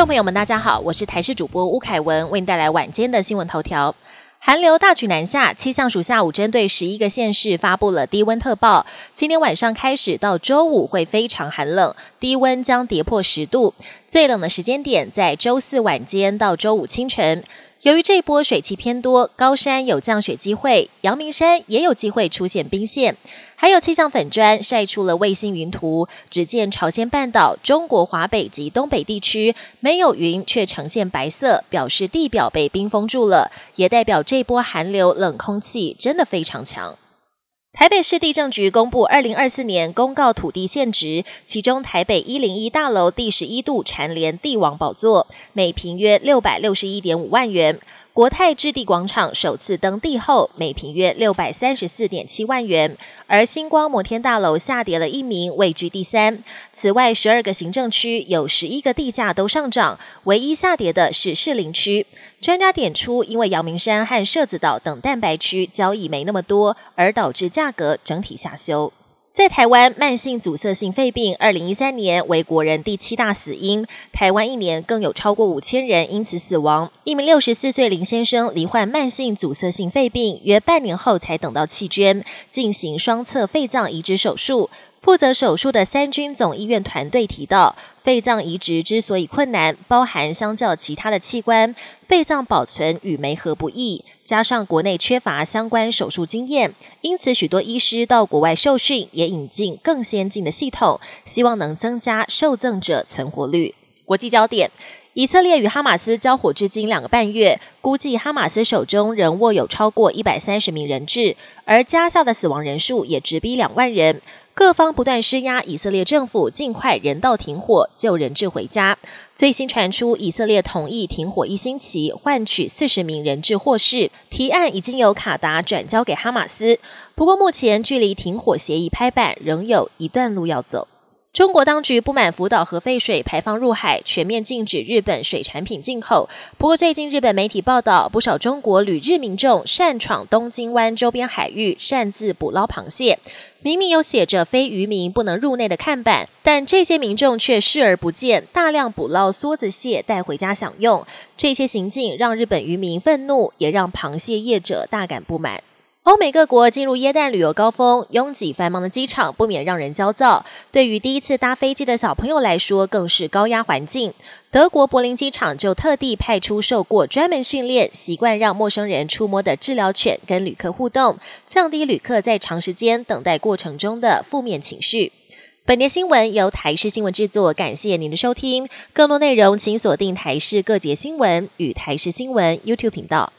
众朋友们，大家好，我是台视主播吴凯文，为您带来晚间的新闻头条。寒流大举南下，气象署下午针对十一个县市发布了低温特报。今天晚上开始到周五会非常寒冷，低温将跌破十度，最冷的时间点在周四晚间到周五清晨。由于这波水汽偏多，高山有降雪机会，阳明山也有机会出现冰线。还有气象粉砖晒出了卫星云图，只见朝鲜半岛、中国华北及东北地区没有云，却呈现白色，表示地表被冰封住了，也代表这波寒流冷空气真的非常强。台北市地政局公布二零二四年公告土地现值，其中台北一零一大楼第十一度蝉联帝王宝座，每平约六百六十一点五万元。国泰置地广场首次登地后，每平约六百三十四点七万元，而星光摩天大楼下跌了一名，位居第三。此外，十二个行政区有十一个地价都上涨，唯一下跌的是士林区。专家点出，因为阳明山和社子岛等蛋白区交易没那么多，而导致价格整体下修。在台湾，慢性阻塞性肺病二零一三年为国人第七大死因，台湾一年更有超过五千人因此死亡。一名六十四岁林先生罹患慢性阻塞性肺病，约半年后才等到弃捐，进行双侧肺脏移植手术。负责手术的三军总医院团队提到，肺脏移植之所以困难，包含相较其他的器官，肺脏保存与酶合不易，加上国内缺乏相关手术经验，因此许多医师到国外受训，也引进更先进的系统，希望能增加受赠者存活率。国际焦点。以色列与哈马斯交火至今两个半月，估计哈马斯手中仍握有超过一百三十名人质，而加萨的死亡人数也直逼两万人。各方不断施压以色列政府尽快人道停火，救人质回家。最新传出，以色列同意停火一星期，换取四十名人质获释。提案已经由卡达转交给哈马斯，不过目前距离停火协议拍板仍有一段路要走。中国当局不满福岛核废水排放入海，全面禁止日本水产品进口。不过，最近日本媒体报道，不少中国旅日民众擅闯东京湾周边海域，擅自捕捞螃蟹。明明有写着“非渔民不能入内”的看板，但这些民众却视而不见，大量捕捞梭子蟹带回家享用。这些行径让日本渔民愤怒，也让螃蟹业者大感不满。欧美各国进入耶诞旅游高峰，拥挤繁忙的机场不免让人焦躁。对于第一次搭飞机的小朋友来说，更是高压环境。德国柏林机场就特地派出受过专门训练、习惯让陌生人触摸的治疗犬跟旅客互动，降低旅客在长时间等待过程中的负面情绪。本节新闻由台视新闻制作，感谢您的收听。更多内容请锁定台视各节新闻与台视新闻 YouTube 频道。